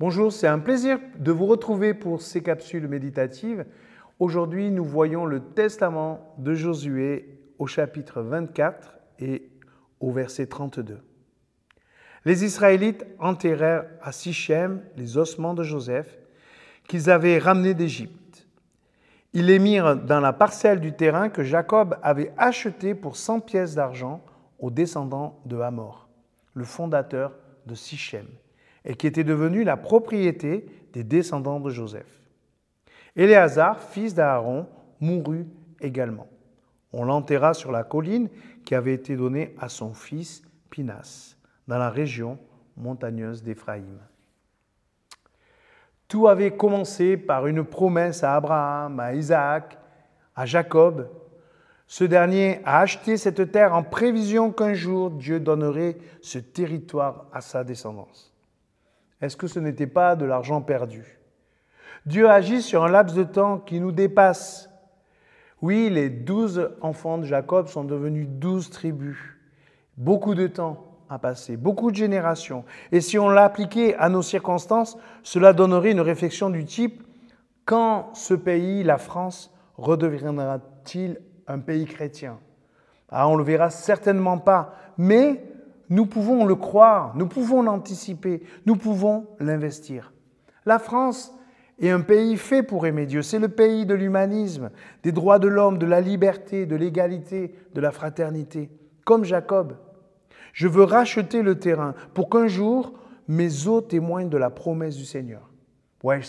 Bonjour, c'est un plaisir de vous retrouver pour ces capsules méditatives. Aujourd'hui, nous voyons le testament de Josué au chapitre 24 et au verset 32. Les Israélites enterrèrent à Sichem les ossements de Joseph qu'ils avaient ramenés d'Égypte. Ils les mirent dans la parcelle du terrain que Jacob avait acheté pour 100 pièces d'argent aux descendants de Hamor, le fondateur de Sichem et qui était devenue la propriété des descendants de Joseph. Éléazar, fils d'Aaron, mourut également. On l'enterra sur la colline qui avait été donnée à son fils Pinas, dans la région montagneuse d'Éphraïm. Tout avait commencé par une promesse à Abraham, à Isaac, à Jacob. Ce dernier a acheté cette terre en prévision qu'un jour Dieu donnerait ce territoire à sa descendance. Est-ce que ce n'était pas de l'argent perdu? Dieu agit sur un laps de temps qui nous dépasse. Oui, les douze enfants de Jacob sont devenus douze tribus. Beaucoup de temps a passé, beaucoup de générations. Et si on l'appliquait à nos circonstances, cela donnerait une réflexion du type quand ce pays, la France, redeviendra-t-il un pays chrétien? Ah, On le verra certainement pas, mais nous pouvons le croire, nous pouvons l'anticiper, nous pouvons l'investir. La France est un pays fait pour aimer Dieu. C'est le pays de l'humanisme, des droits de l'homme, de la liberté, de l'égalité, de la fraternité. Comme Jacob, je veux racheter le terrain pour qu'un jour mes os témoignent de la promesse du Seigneur. Ouais,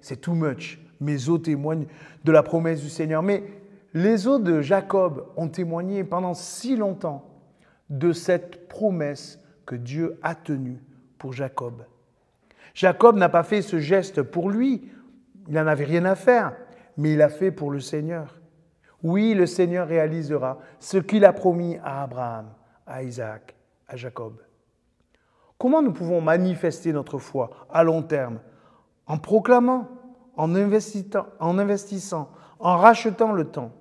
c'est too much. Mes os témoignent de la promesse du Seigneur. Mais les os de Jacob ont témoigné pendant si longtemps de cette promesse que Dieu a tenue pour Jacob. Jacob n'a pas fait ce geste pour lui, il n'en avait rien à faire, mais il a fait pour le Seigneur. Oui, le Seigneur réalisera ce qu'il a promis à Abraham, à Isaac, à Jacob. Comment nous pouvons manifester notre foi à long terme En proclamant, en investissant, en, investissant, en rachetant le temps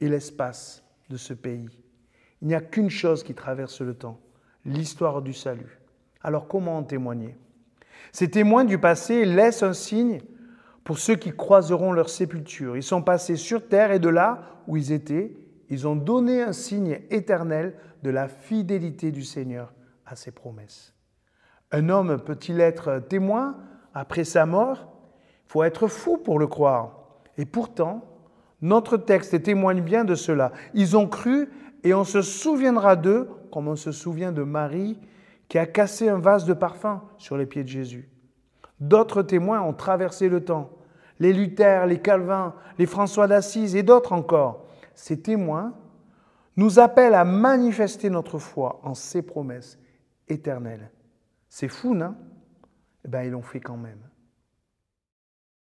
et l'espace de ce pays. Il n'y a qu'une chose qui traverse le temps, l'histoire du salut. Alors comment en témoigner? Ces témoins du passé laissent un signe pour ceux qui croiseront leur sépulture. Ils sont passés sur terre et de là où ils étaient, ils ont donné un signe éternel de la fidélité du Seigneur à ses promesses. Un homme peut-il être témoin après sa mort? Il faut être fou pour le croire. Et pourtant, notre texte témoigne bien de cela. Ils ont cru et on se souviendra d'eux comme on se souvient de Marie qui a cassé un vase de parfum sur les pieds de Jésus. D'autres témoins ont traversé le temps, les Luther, les Calvin, les François d'Assise et d'autres encore. Ces témoins nous appellent à manifester notre foi en ses promesses éternelles. C'est fou, non? Eh bien, ils l'ont fait quand même.